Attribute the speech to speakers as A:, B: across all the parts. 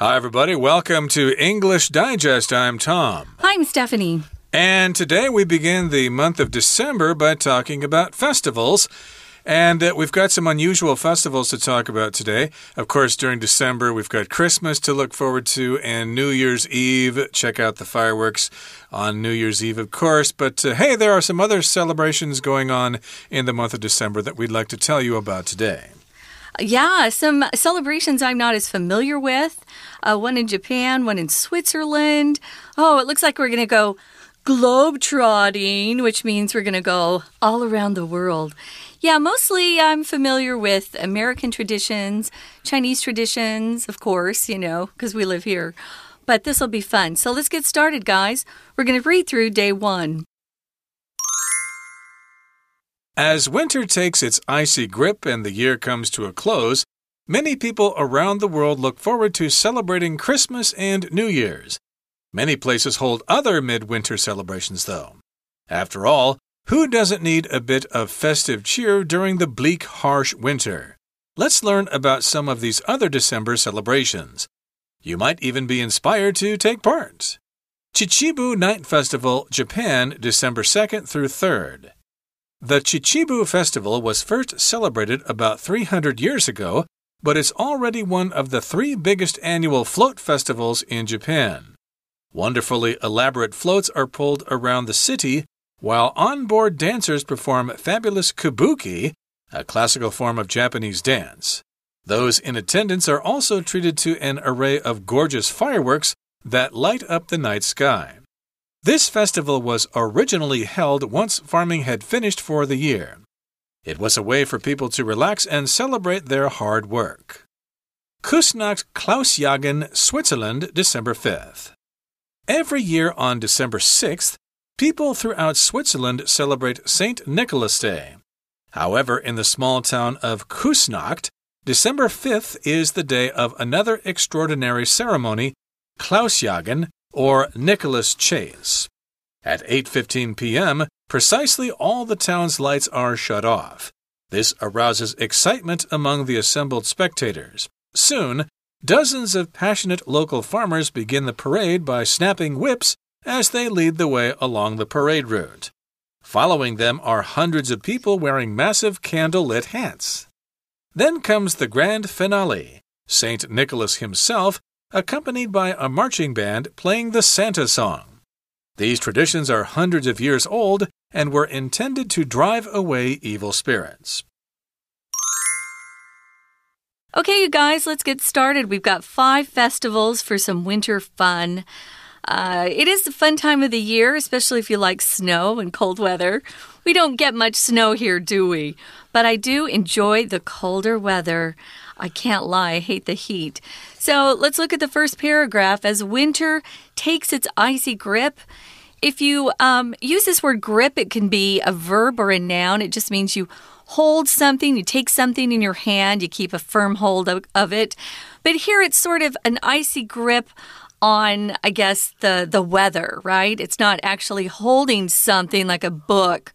A: Hi, everybody. Welcome to English Digest. I'm Tom.
B: I'm Stephanie.
A: And today we begin the month of December by talking about festivals. And uh, we've got some unusual festivals to talk about today. Of course, during December, we've got Christmas to look forward to and New Year's Eve. Check out the fireworks on New Year's Eve, of course. But uh, hey, there are some other celebrations going on in the month of December that we'd like to tell you about today.
B: Yeah, some celebrations I'm not as familiar with. Uh, one in Japan, one in Switzerland. Oh, it looks like we're going to go globe-trotting, which means we're going to go all around the world. Yeah, mostly I'm familiar with American traditions, Chinese traditions, of course, you know, because we live here. But this will be fun. So let's get started, guys. We're going to read through day one.
A: As winter takes its icy grip and the year comes to a close, many people around the world look forward to celebrating Christmas and New Year's. Many places hold other midwinter celebrations, though. After all, who doesn't need a bit of festive cheer during the bleak, harsh winter? Let's learn about some of these other December celebrations. You might even be inspired to take part. Chichibu Night Festival, Japan, December 2nd through 3rd. The Chichibu Festival was first celebrated about 300 years ago, but it's already one of the three biggest annual float festivals in Japan. Wonderfully elaborate floats are pulled around the city, while onboard dancers perform fabulous kabuki, a classical form of Japanese dance. Those in attendance are also treated to an array of gorgeous fireworks that light up the night sky. This festival was originally held once farming had finished for the year. It was a way for people to relax and celebrate their hard work. Kusnacht Klausjagen, Switzerland, December 5th. Every year on December 6th, people throughout Switzerland celebrate St. Nicholas Day. However, in the small town of Kusnacht, December 5th is the day of another extraordinary ceremony, Klausjagen, or Nicholas Chase. At 8:15 p.m., precisely all the town's lights are shut off. This arouses excitement among the assembled spectators. Soon, dozens of passionate local farmers begin the parade by snapping whips as they lead the way along the parade route. Following them are hundreds of people wearing massive candle lit hats. Then comes the grand finale. St. Nicholas himself accompanied by a marching band playing the Santa song. These traditions are hundreds of years old and were intended to drive away evil spirits.
B: Okay, you guys, let's get started. We've got five festivals for some winter fun. Uh, it is a fun time of the year, especially if you like snow and cold weather. We don't get much snow here, do we? But I do enjoy the colder weather. I can't lie, I hate the heat. So let's look at the first paragraph. As winter takes its icy grip, if you um, use this word grip, it can be a verb or a noun. It just means you hold something, you take something in your hand, you keep a firm hold of, of it. But here it's sort of an icy grip on i guess the the weather right it's not actually holding something like a book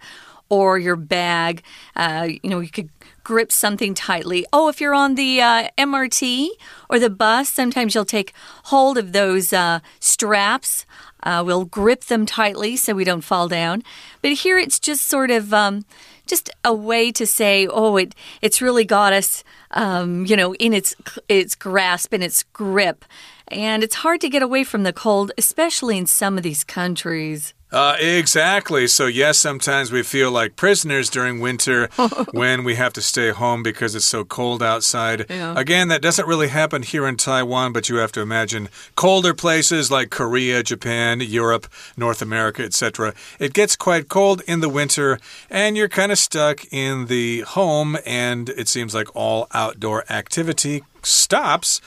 B: or your bag uh, you know you could grip something tightly. Oh, if you're on the uh, MRT or the bus, sometimes you'll take hold of those uh, straps. Uh, we'll grip them tightly so we don't fall down. But here it's just sort of um, just a way to say, oh, it it's really got us, um, you know, in its its grasp and its grip. And it's hard to get away from the cold, especially in some of these countries.
A: Uh, exactly. So, yes, sometimes we feel like prisoners during winter when we have to stay home because it's so cold outside. Yeah. Again, that doesn't really happen here in Taiwan, but you have to imagine colder places like Korea, Japan, Europe, North America, etc. It gets quite cold in the winter, and you're kind of stuck in the home, and it seems like all outdoor activity stops.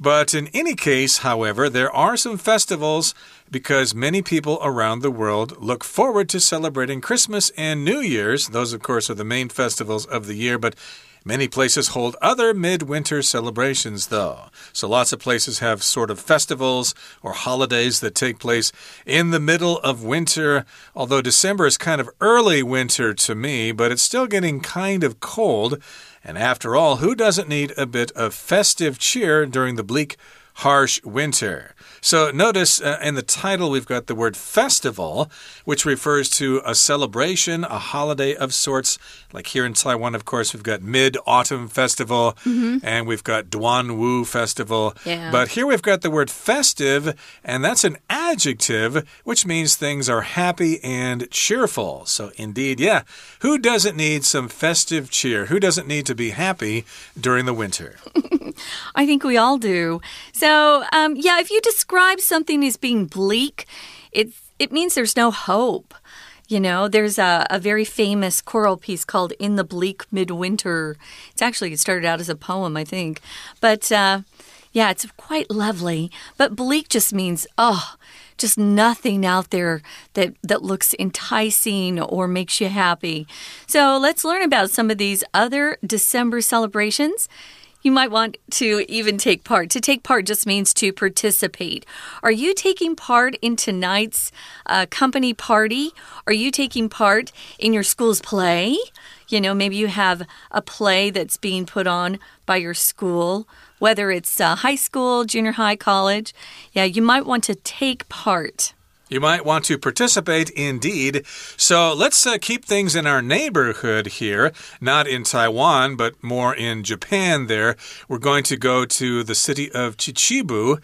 A: But in any case, however, there are some festivals because many people around the world look forward to celebrating Christmas and New Year's. Those, of course, are the main festivals of the year, but Many places hold other midwinter celebrations, though. So lots of places have sort of festivals or holidays that take place in the middle of winter. Although December is kind of early winter to me, but it's still getting kind of cold. And after all, who doesn't need a bit of festive cheer during the bleak, harsh winter. So notice uh, in the title we've got the word festival, which refers to a celebration, a holiday of sorts. Like here in Taiwan, of course, we've got Mid Autumn Festival
B: mm -hmm.
A: and we've got Duan Wu Festival.
B: Yeah.
A: But here we've got the word festive, and that's an adjective, which means things are happy and cheerful. So indeed, yeah, who doesn't need some festive cheer? Who doesn't need to be happy during the winter?
B: I think we all do. So, um, yeah, if you describe something as being bleak, it it means there's no hope. You know, there's a, a very famous choral piece called In the Bleak Midwinter. It's actually, it started out as a poem, I think. But uh, yeah, it's quite lovely. But bleak just means, oh, just nothing out there that, that looks enticing or makes you happy. So let's learn about some of these other December celebrations. You might want to even take part. To take part just means to participate. Are you taking part in tonight's uh, company party? Are you taking part in your school's play? You know, maybe you have a play that's being put on by your school, whether it's uh, high school, junior high, college. Yeah, you might want to take part.
A: You might want to participate indeed. So let's uh, keep things in our neighborhood here, not in Taiwan, but more in Japan there. We're going to go to the city of Chichibu.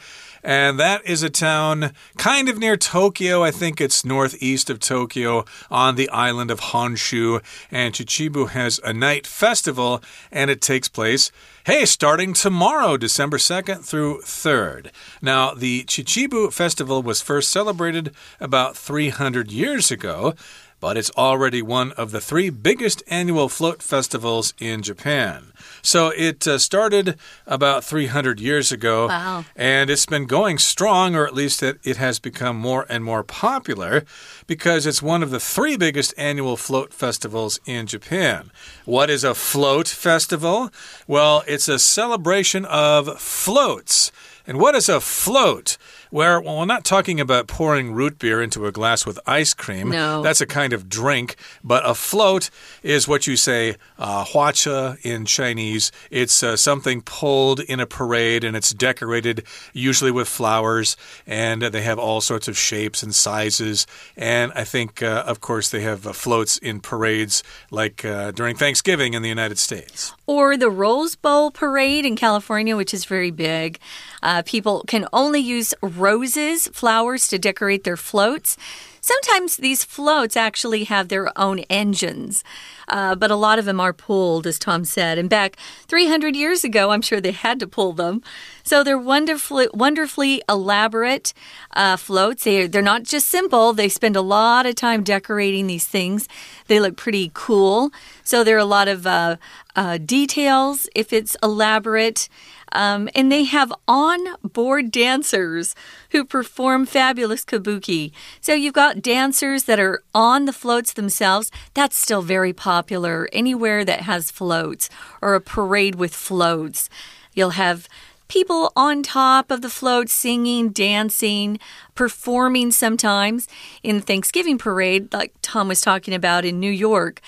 A: And that is a town kind of near Tokyo. I think it's northeast of Tokyo on the island of Honshu. And Chichibu has a night festival, and it takes place Hey, starting tomorrow, December 2nd through 3rd. Now, the Chichibu Festival was first celebrated about 300 years ago but it's already one of the three biggest annual float festivals in Japan. So it uh, started about 300 years ago,
B: wow.
A: and it's been going strong, or at least it, it has become more and more popular because it's one of the three biggest annual float festivals in Japan. What is a float festival? Well, it's a celebration of floats. And what is a float? where well, we're not talking about pouring root beer into a glass with ice cream.
B: No.
A: That's a kind of drink. But a float is what you say, uh, huacha in Chinese. It's uh, something pulled in a parade and it's decorated usually with flowers. And they have all sorts of shapes and sizes. And I think, uh, of course, they have uh, floats in parades like uh, during Thanksgiving in the United States.
B: Or the Rose Bowl parade in California, which is very big. Uh, people can only use roses, flowers to decorate their floats. Sometimes these floats actually have their own engines, uh, but a lot of them are pulled, as Tom said. And back 300 years ago, I'm sure they had to pull them. So they're wonderfully, wonderfully elaborate uh, floats. They, they're not just simple, they spend a lot of time decorating these things. They look pretty cool. So there are a lot of uh, uh details if it's elaborate. Um, and they have on board dancers who perform fabulous kabuki. So you've got dancers that are on the floats themselves. That's still very popular anywhere that has floats or a parade with floats. You'll have people on top of the float singing, dancing, performing sometimes. In the Thanksgiving parade, like Tom was talking about in New York,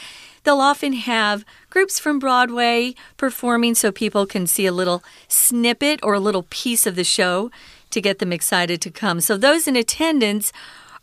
B: they'll often have groups from Broadway performing so people can see a little snippet or a little piece of the show to get them excited to come. So those in attendance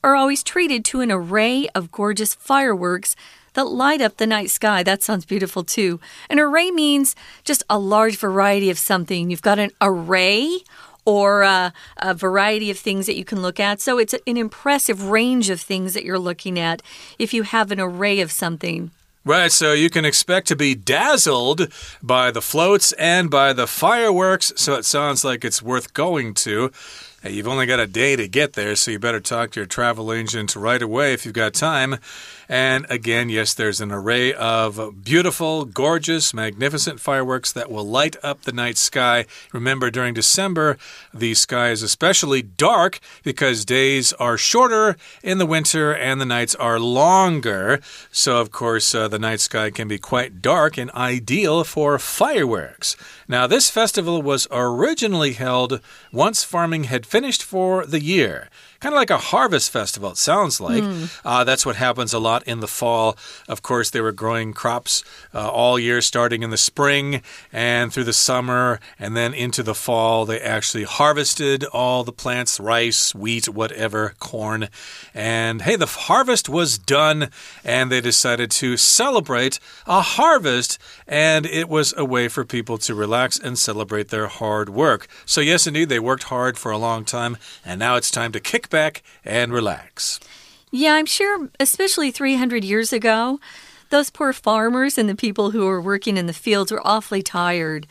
B: are always treated to an array of gorgeous fireworks that light up the night sky. That sounds beautiful too. An array means just a large variety of something. You've got an array or a, a, variety of things that you can look at. So it's an impressive range of things that you're looking at if you have an array of something.
A: Right, so you can expect to be dazzled by the floats and by the fireworks, so it sounds like it's worth going to. Hey, you've only got a day to get there, so you better talk to your travel agent right away if you've got time. And again, yes, there's an array of beautiful, gorgeous, magnificent fireworks that will light up the night sky. Remember, during December, the sky is especially dark because days are shorter in the winter and the nights are longer. So, of course, uh, the night sky can be quite dark and ideal for fireworks. Now, this festival was originally held once farming had finished for the year. Kind of like a harvest festival, it sounds like. Mm. Uh, that's what happens a lot in the fall. Of course, they were growing crops uh, all year, starting in the spring and through the summer, and then into the fall. They actually harvested all the plants rice, wheat, whatever, corn. And hey, the harvest was done, and they decided to celebrate a harvest, and it was a way for people to relax and celebrate their hard work. So, yes, indeed, they worked hard for a long time, and now it's time to kick back and relax.
B: Yeah, I'm sure, especially 300 years ago, those poor farmers and the people who were working in the fields were awfully tired.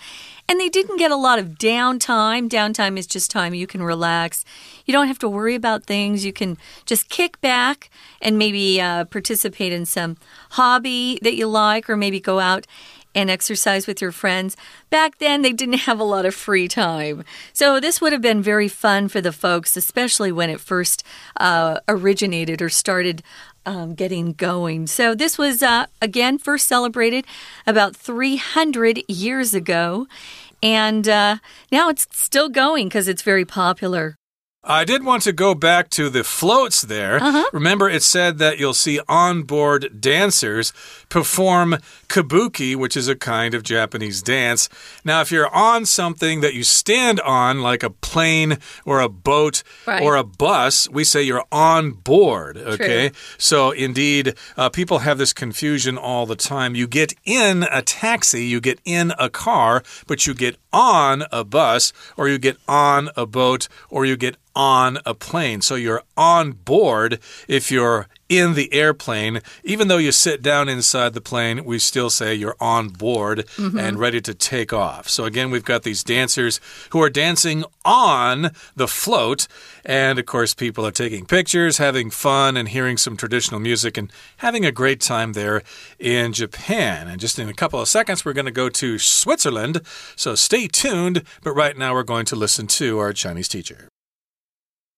B: And they didn't get a lot of downtime. Downtime is just time you can relax. You don't have to worry about things. You can just kick back and maybe uh, participate in some hobby that you like, or maybe go out and exercise with your friends. Back then, they didn't have a lot of free time. So, this would have been very fun for the folks, especially when it first uh, originated or started um, getting going. So, this was, uh, again, first celebrated about 300 years ago. And uh, now it's still going because it's very popular.
A: I did want to go back to the floats there. Uh -huh. Remember, it said that you'll see onboard dancers perform kabuki, which is a kind of Japanese dance. Now, if you're on something that you stand on, like a plane or a boat right. or a bus, we say you're on board. Okay. True. So, indeed, uh, people have this confusion all the time. You get in a taxi, you get in a car, but you get on a bus or you get on a boat or you get on a plane. So you're on board if you're in the airplane. Even though you sit down inside the plane, we still say you're on board mm -hmm. and ready to take off. So again, we've got these dancers who are dancing on the float. And of course, people are taking pictures, having fun, and hearing some traditional music and having a great time there in Japan. And just in a couple of seconds, we're going to go to Switzerland. So stay tuned. But right now, we're going to listen to our Chinese teacher.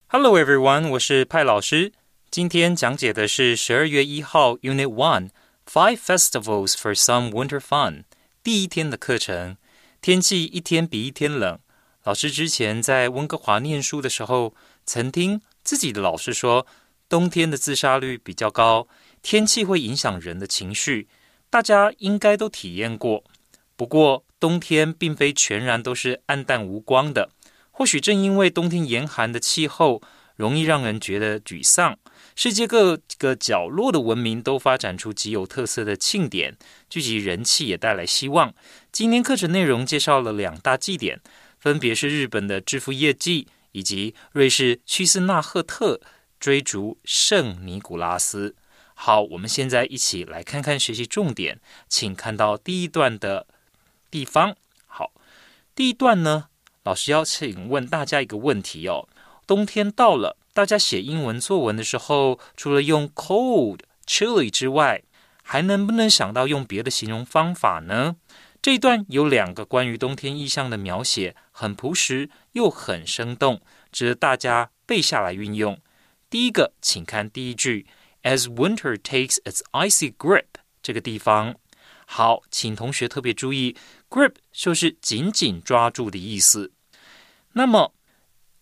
C: Hello everyone，我是派老师。今天讲解的是十二月一号 Unit One Five Festivals for Some Winter Fun 第一天的课程。天气一天比一天冷。老师之前在温哥华念书的时候，曾听自己的老师说，冬天的自杀率比较高，天气会影响人的情绪。大家应该都体验过。不过冬天并非全然都是暗淡无光的。或许正因为冬天严寒的气候，容易让人觉得沮丧。世界各个角落的文明都发展出极有特色的庆典，聚集人气也带来希望。今天课程内容介绍了两大祭典，分别是日本的致富业祭以及瑞士屈斯纳赫特追逐圣尼古拉斯。好，我们现在一起来看看学习重点，请看到第一段的地方。好，第一段呢？老师要请问大家一个问题哦：冬天到了，大家写英文作文的时候，除了用 cold、chilly 之外，还能不能想到用别的形容方法呢？这一段有两个关于冬天意象的描写，很朴实又很生动，值得大家背下来运用。第一个，请看第一句：As winter takes its icy grip，这个地方。好，请同学特别注意，grip 就是紧紧抓住的意思。那么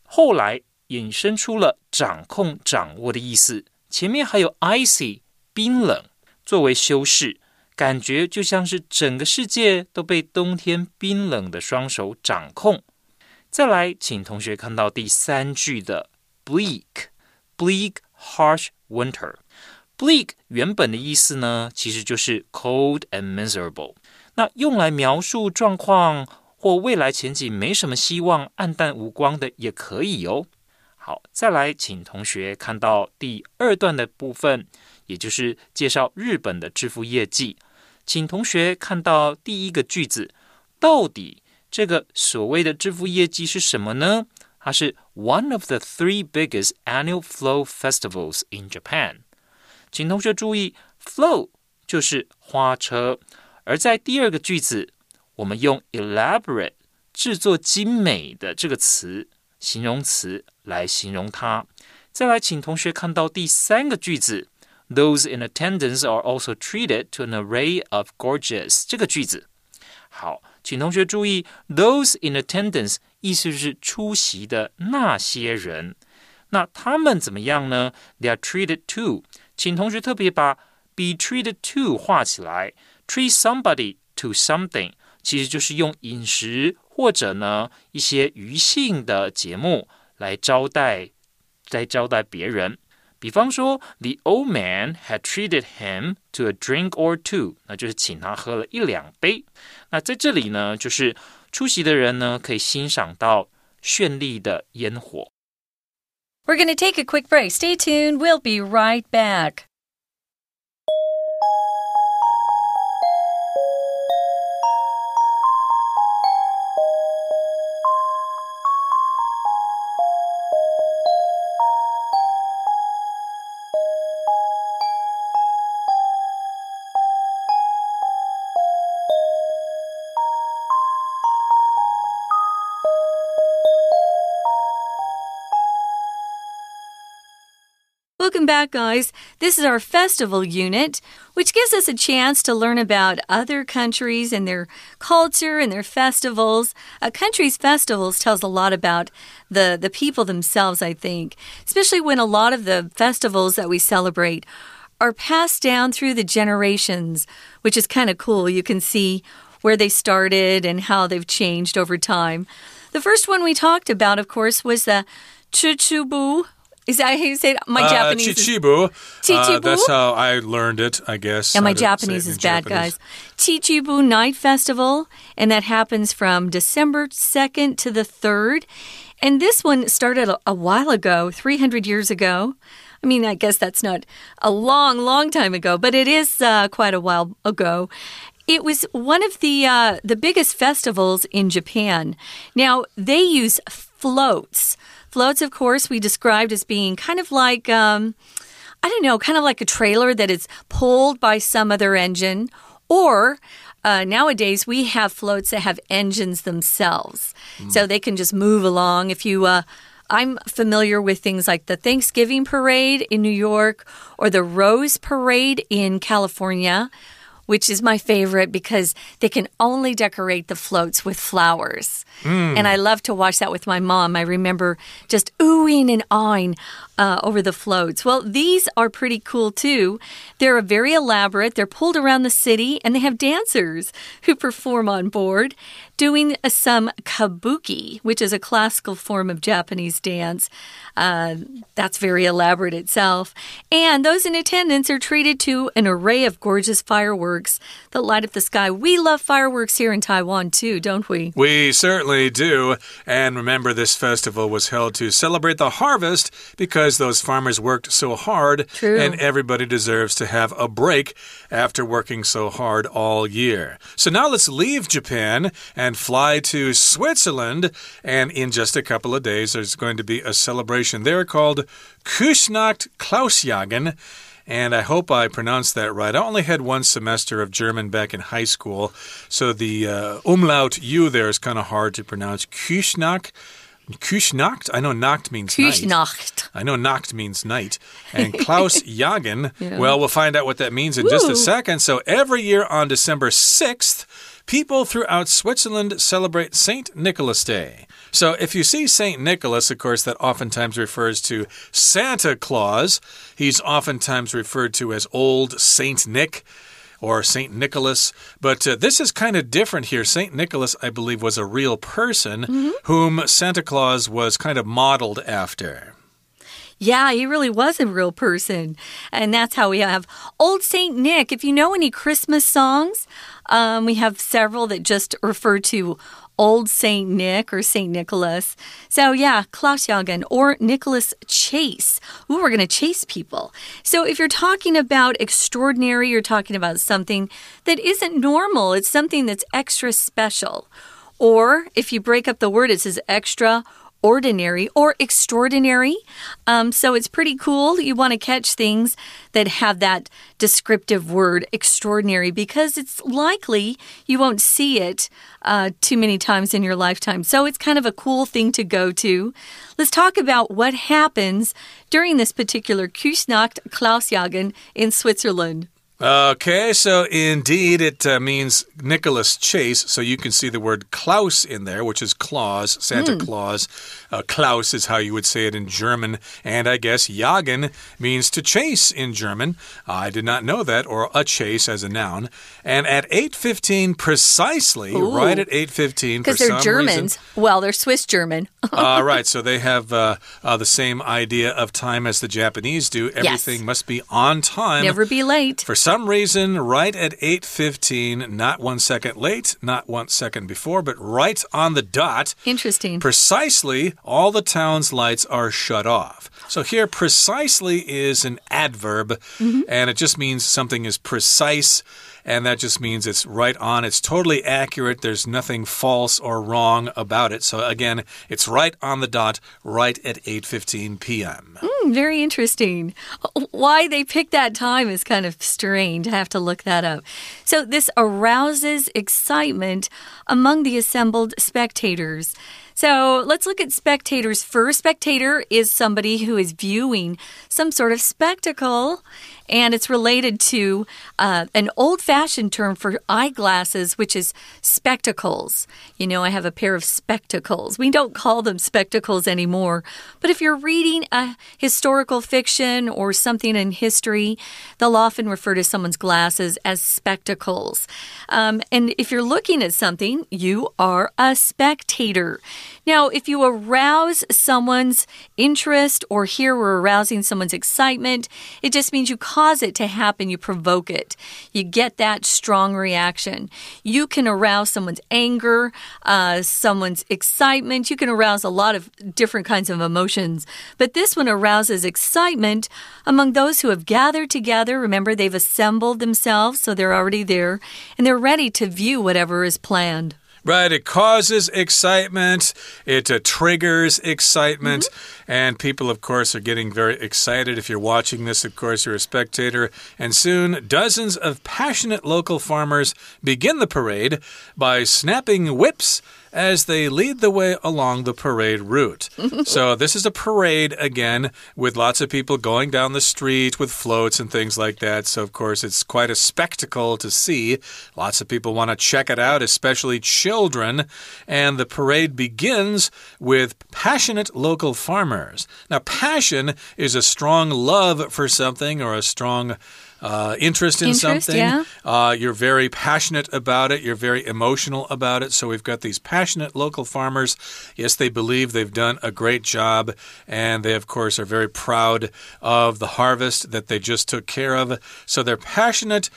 C: 后来引申出了掌控、掌握的意思，前面还有 icy 冰冷作为修饰，感觉就像是整个世界都被冬天冰冷的双手掌控。再来，请同学看到第三句的 bleak，bleak harsh winter。bleak 原本的意思呢，其实就是 cold and miserable。那用来描述状况。或未来前景没什么希望、暗淡无光的也可以哦。好，再来，请同学看到第二段的部分，也就是介绍日本的致富业绩。请同学看到第一个句子，到底这个所谓的致富业绩是什么呢？它是 one of the three biggest annual flow festivals in Japan。请同学注意，flow 就是花车，而在第二个句子。我们用 elaborate 制作精美的这个词形容词来形容它。再来，请同学看到第三个句子，Those in attendance are also treated to an array of gorgeous 这个句子。好，请同学注意，those in attendance 意思是出席的那些人。那他们怎么样呢？They are treated to。请同学特别把 be treated to 画起来。Treat somebody to something，其实就是用饮食或者呢一些娱性的节目来招待，来招待别人。比方说，The old man had treated him to a drink or two，那就是请他喝了一两杯。那在这里呢，就是出席的人呢可以欣赏到绚丽的烟火。
B: We're going to take a quick break. Stay tuned. We'll be right back. Back, guys. This is our festival unit, which gives us a chance to learn about other countries and their culture and their festivals. A country's festivals tells a lot about the, the people themselves, I think, especially when a lot of the festivals that we celebrate are passed down through the generations, which is kind of cool. You can see where they started and how they've changed over time. The first one we talked about, of course, was the Chuchubu is that how you say it? My
A: uh,
B: Japanese
A: Chichibu.
B: is Chichibu.
A: Uh, that's how I learned it, I guess.
B: Yeah, my Japanese is bad,
A: Japanese.
B: guys. Chichibu Night Festival, and that happens from December 2nd to the 3rd. And this one started a, a while ago, 300 years ago. I mean, I guess that's not a long, long time ago, but it is uh, quite a while ago. It was one of the uh, the biggest festivals in Japan. Now they use floats. Floats, of course, we described as being kind of like, um, I don't know, kind of like a trailer that is pulled by some other engine. Or uh, nowadays, we have floats that have engines themselves. Mm. So they can just move along. If you, uh, I'm familiar with things like the Thanksgiving parade in New York or the Rose Parade in California which is my favorite because they can only decorate the floats with flowers. Mm. And I love to watch that with my mom. I remember just oohing and awing uh, over the floats. Well, these are pretty cool too. They're very elaborate, they're pulled around the city, and they have dancers who perform on board doing some kabuki, which is a classical form of Japanese dance. Uh, that's very elaborate itself. And those in attendance are treated to an array of gorgeous fireworks that light up the sky. We love fireworks here in Taiwan too, don't we?
A: We certainly do. And remember, this festival was held to celebrate the harvest because those farmers worked so hard.
B: True.
A: And everybody deserves to have a break after working so hard all year. So now let's leave Japan and fly to Switzerland. And in just a couple of days, there's going to be a celebration there called Kuschnacht Klausjagen. And I hope I pronounced that right. I only had one semester of German back in high school, so the uh, umlaut U there is kind of hard to pronounce. Küsnacht. Küsnacht? I know Nacht means
B: Küsnacht.
A: night. I know Nacht means night. And Klaus Jagen, yeah. well, we'll find out what that means in Woo. just a second. So every year on December 6th, people throughout Switzerland celebrate St. Nicholas Day. So if you see St. Nicholas, of course, that oftentimes refers to Santa Claus. He's oftentimes referred to as Old Saint Nick or St. Nicholas. But uh, this is kind of different here. St. Nicholas, I believe, was a real person mm -hmm. whom Santa Claus was kind of modeled after.
B: Yeah, he really was a real person. And that's how we have Old St. Nick. If you know any Christmas songs, um, we have several that just refer to Old Saint Nick or Saint Nicholas. So yeah, Klausjagen or Nicholas Chase. Ooh, we're going to chase people. So if you're talking about extraordinary, you're talking about something that isn't normal. It's something that's extra special. Or if you break up the word, it says extra ordinary or extraordinary. Um, so it's pretty cool. You want to catch things that have that descriptive word extraordinary because it's likely you won't see it uh, too many times in your lifetime. So it's kind of a cool thing to go to. Let's talk about what happens during this particular Küsnacht Klausjagen in Switzerland.
A: Okay, so indeed it uh, means Nicholas Chase. So you can see the word Klaus in there, which is Claus, Santa Claus. Uh, Klaus is how you would say it in German. And I guess Jagen means to chase in German. I did not know that, or a chase as a noun. And at 8.15 precisely,
B: Ooh.
A: right at 8.15,
B: Because they're Germans. Well, they're Swiss German.
A: uh, right, so they have uh, uh, the same idea of time as the Japanese do. Everything must be on time.
B: Never be late.
A: For some reason, right at 8.15, not one second late, not one second before, but right on the dot,
B: Interesting.
A: precisely all the town's lights are shut off. So here, precisely is an adverb, mm-hmm. and it just means something is precise. And that just means it's right on. It's totally accurate. There's nothing false or wrong about it. So again, it's right on the dot, right at 8:15 p.m.
B: Hmm, very interesting. Why they picked that time is kind of strange. I have to look that up. So, this arouses excitement among the assembled spectators. So, let's look at spectators first. Spectator is somebody who is viewing some sort of spectacle, and it's related to uh, an old fashioned term for eyeglasses, which is spectacles. You know, I have a pair of spectacles. We don't call them spectacles anymore, but if you're reading a historical fiction or something in history, they'll often refer to someone's glasses as spectacles. Um, and if you're looking at something, you are a spectator. Now, if you arouse someone's interest or here we're arousing someone's excitement, it just means you cause it to happen, you provoke it. You get that strong reaction. You can arouse someone's anger, uh, someone's excitement. You can arouse a lot of different kinds of emotions. But this one arouses excitement among those who have gathered together. Remember, they've assembled themselves, so they're already there, and they're ready to view whatever is planned.
A: Right, it causes excitement, it uh, triggers excitement, and people, of course, are getting very excited. If you're watching this, of course, you're a spectator. And soon, dozens of passionate local farmers begin the parade by snapping whips as they lead the way along the parade route. so, this is a parade again with lots of people going down the street with floats and things like that. So, of course, it's quite a spectacle to see. Lots of people want to check it out, especially children. And the parade begins with passionate local farmers. Now, passion is a strong love for something or a strong uh, interest in
B: Interest,
A: something.
B: yeah.
A: Uh, you're very passionate about it. You're very emotional about it. So we've got these passionate local farmers. Yes, they believe they've done a great job. And they, of course, are very proud of the harvest that they just took care of. So they're passionate,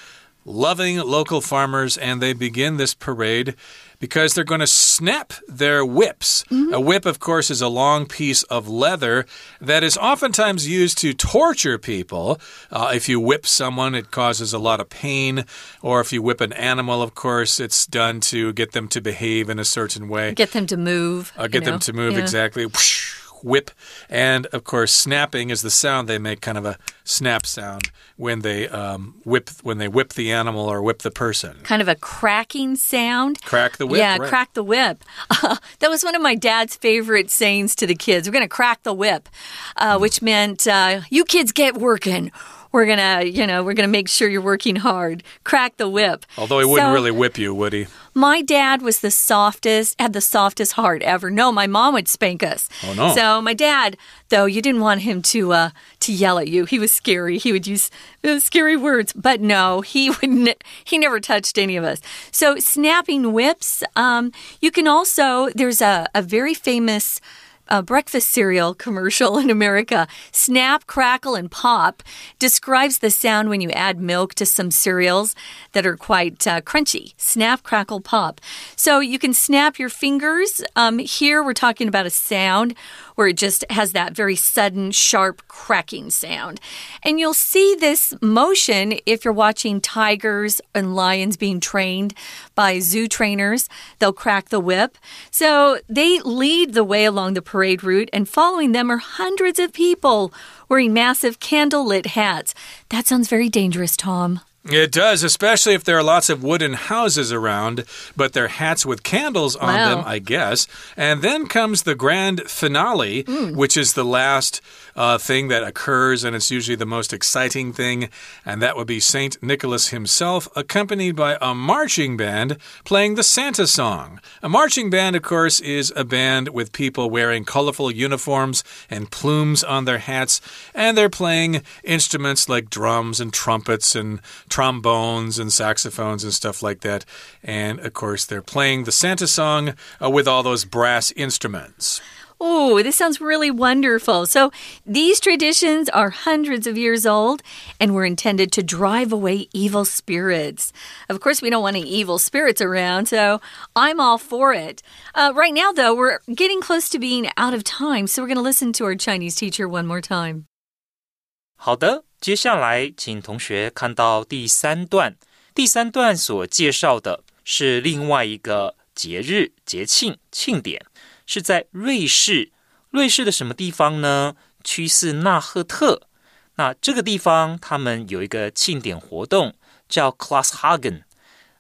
A: loving local farmers. And they begin this parade because they're going to snap their whips. A whip, of course, is a long piece of leather that is oftentimes used to torture people. Uh, if you whip someone, it causes a lot of pain. Or if you whip an animal, of course, it's done to get them to behave in a certain way.
B: Get them to move.
A: Uh,
B: you
A: get
B: know?
A: them to move
B: Yeah.
A: exactly. Whoosh, whip. And of course, snapping is the sound they make, kind of a snap sound when they um, whip when they whip the animal or whip the person.
B: Kind of a cracking sound.
A: Crack the whip.
B: yeah,
A: right.
B: crack the whip. that was one of my dad's favorite sayings to the kids. We're going to crack the whip, uh, which meant uh, you kids get working. We're gonna, you know, we're gonna make sure you're working hard. Crack the whip.
A: Although he wouldn't
B: So-
A: really whip you, would he?
B: My dad was the softest, had the softest heart ever. No, my mom would spank us.
A: Oh, no.
B: So my dad, though, you didn't want him to uh, to yell at you. He was scary. He would use uh, scary words. But no, he would. Ne he never touched any of us. So snapping whips. Um, you can also. There's a, a very famous a breakfast cereal commercial in America, Snap, Crackle, and Pop, describes the sound when you add milk to some cereals that are quite uh, crunchy. Snap, Crackle, Pop. So you can snap your fingers. Um, here we're talking about a sound where it just has that very sudden, sharp cracking sound. And you'll see this motion if you're watching tigers and lions being trained by zoo trainers. They'll crack the whip. So they lead the way along the parade route, and following them are hundreds of people wearing massive candlelit hats. That sounds very dangerous, Tom.
A: It does, especially if there are lots of wooden houses around, but they're hats with candles on
B: Wow.
A: them, I guess. And then comes the grand finale,
B: Hmm.
A: which is the last uh, thing that occurs, and it's usually the most exciting thing. And that would be St. Nicholas himself, accompanied by a marching band playing the Santa song. A marching band, of course, is a band with people wearing colorful uniforms and plumes on their hats, and they're playing instruments like drums and trumpets and trombones and saxophones and stuff like that. And of course, they're playing the Santa song uh, with all those brass instruments.
B: Oh, this sounds really wonderful. So, these traditions are hundreds of years old and were intended to drive away evil spirits. Of course, we don't want any evil spirits around, so I'm all for it. Uh, right now, though, we're getting close to being out of time, so we're going to listen to our Chinese teacher one more time.
C: 好的，接下来请同学看到第三段。第三段所介绍的是另外一个节日、节庆、庆典，是在瑞士。瑞士的什么地方呢？屈斯纳赫特。那这个地方他们有一个庆典活动，叫 Klasshagen。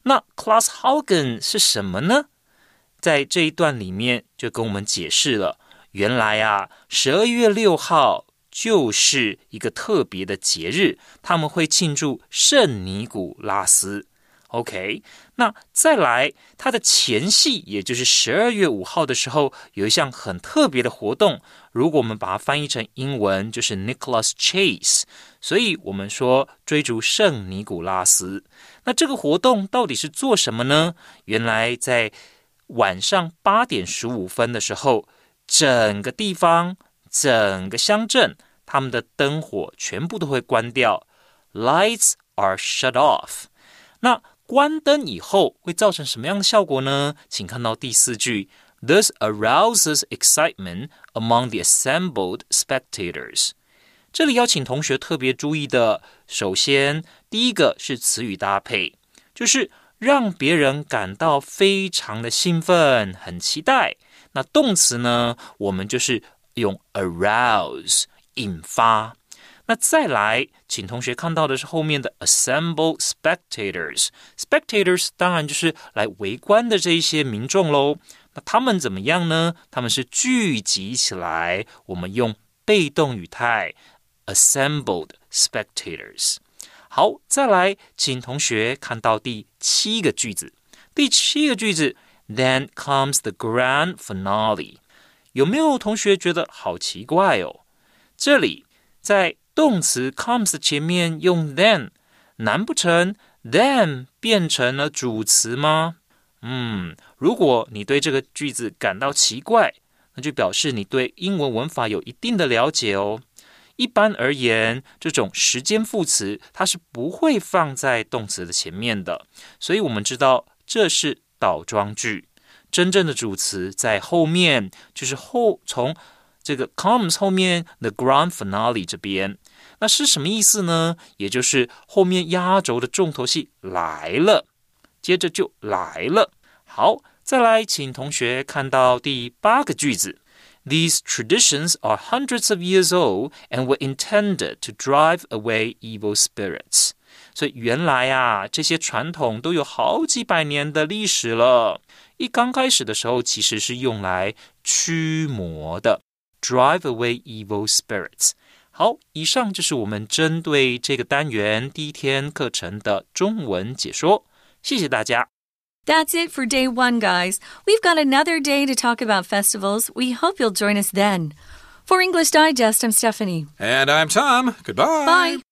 C: 那 Klasshagen 是什么呢？在这一段里面就跟我们解释了，原来啊，十二月六号就是一个特别的节日，他们会庆祝圣尼古拉斯。OK，那再来，它的前戏，也就是十二月五号的时候，有一项很特别的活动。如果我们把它翻译成英文，就是 Nicholas Chase。所以我们说追逐圣尼古拉斯。那这个活动到底是做什么呢？原来在晚上八点十五分的时候，整个地方、整个乡镇，他们的灯火全部都会关掉，Lights are shut off。那关灯以后会造成什么样的效果呢？请看到第四句，This arouses excitement among the assembled spectators。这里要请同学特别注意的，首先第一个是词语搭配，就是让别人感到非常的兴奋、很期待。那动词呢，我们就是用 arouse 引发。那再来，请同学看到的是后面的 assemble spectators。spectators 当然就是来围观的这一些民众喽。那他们怎么样呢？他们是聚集起来，我们用被动语态 assembled spectators。好，再来，请同学看到第七个句子。第七个句子，Then comes the grand finale。有没有同学觉得好奇怪哦？这里在动词 comes 前面用 then，难不成 then 变成了主词吗？嗯，如果你对这个句子感到奇怪，那就表示你对英文文法有一定的了解哦。一般而言，这种时间副词它是不会放在动词的前面的，所以我们知道这是倒装句。真正的主词在后面，就是后从这个 comes 后面 the grand finale 这边。那是什么意思呢？也就是后面压轴的重头戏来了，接着就来了。好，再来，请同学看到第八个句子。These traditions are hundreds of years old and were intended to drive away evil spirits. 所以原来啊，这些传统都有好几百年的历史了。一刚开始的时候，其实是用来驱魔的 ，drive away evil spirits。好，以上就是我们针对这个单元第一天课程的中文解说。谢谢大家。
B: That's it for day one, guys. We've got another day to talk about festivals. We hope you'll join us then. For English Digest, I'm Stephanie.
A: And I'm Tom. Goodbye.
B: Bye.